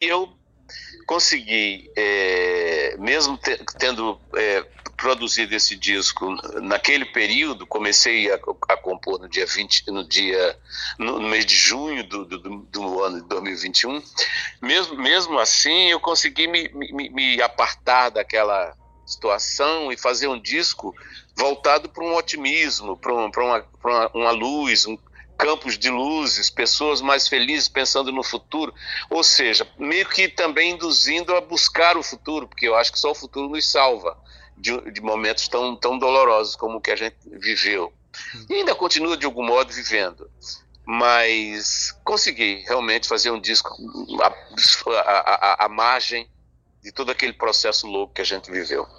eu consegui, é, mesmo te, tendo é, produzido esse disco naquele período, comecei a, a, compor no dia 20, no dia no, mês de junho do, do, do, ano de 2021. Mesmo, mesmo assim, eu consegui me, me, me apartar daquela situação e fazer um disco voltado para um otimismo, para um, uma, uma, uma luz, um, campos de luzes, pessoas mais felizes pensando no futuro, ou seja, meio que também induzindo a buscar o futuro, porque eu acho que só o futuro nos salva de, de momentos tão, tão dolorosos como o que a gente viveu. E ainda continua de algum modo vivendo. Mas consegui realmente fazer um disco à, à, margem de todo aquele processo louco que a gente viveu.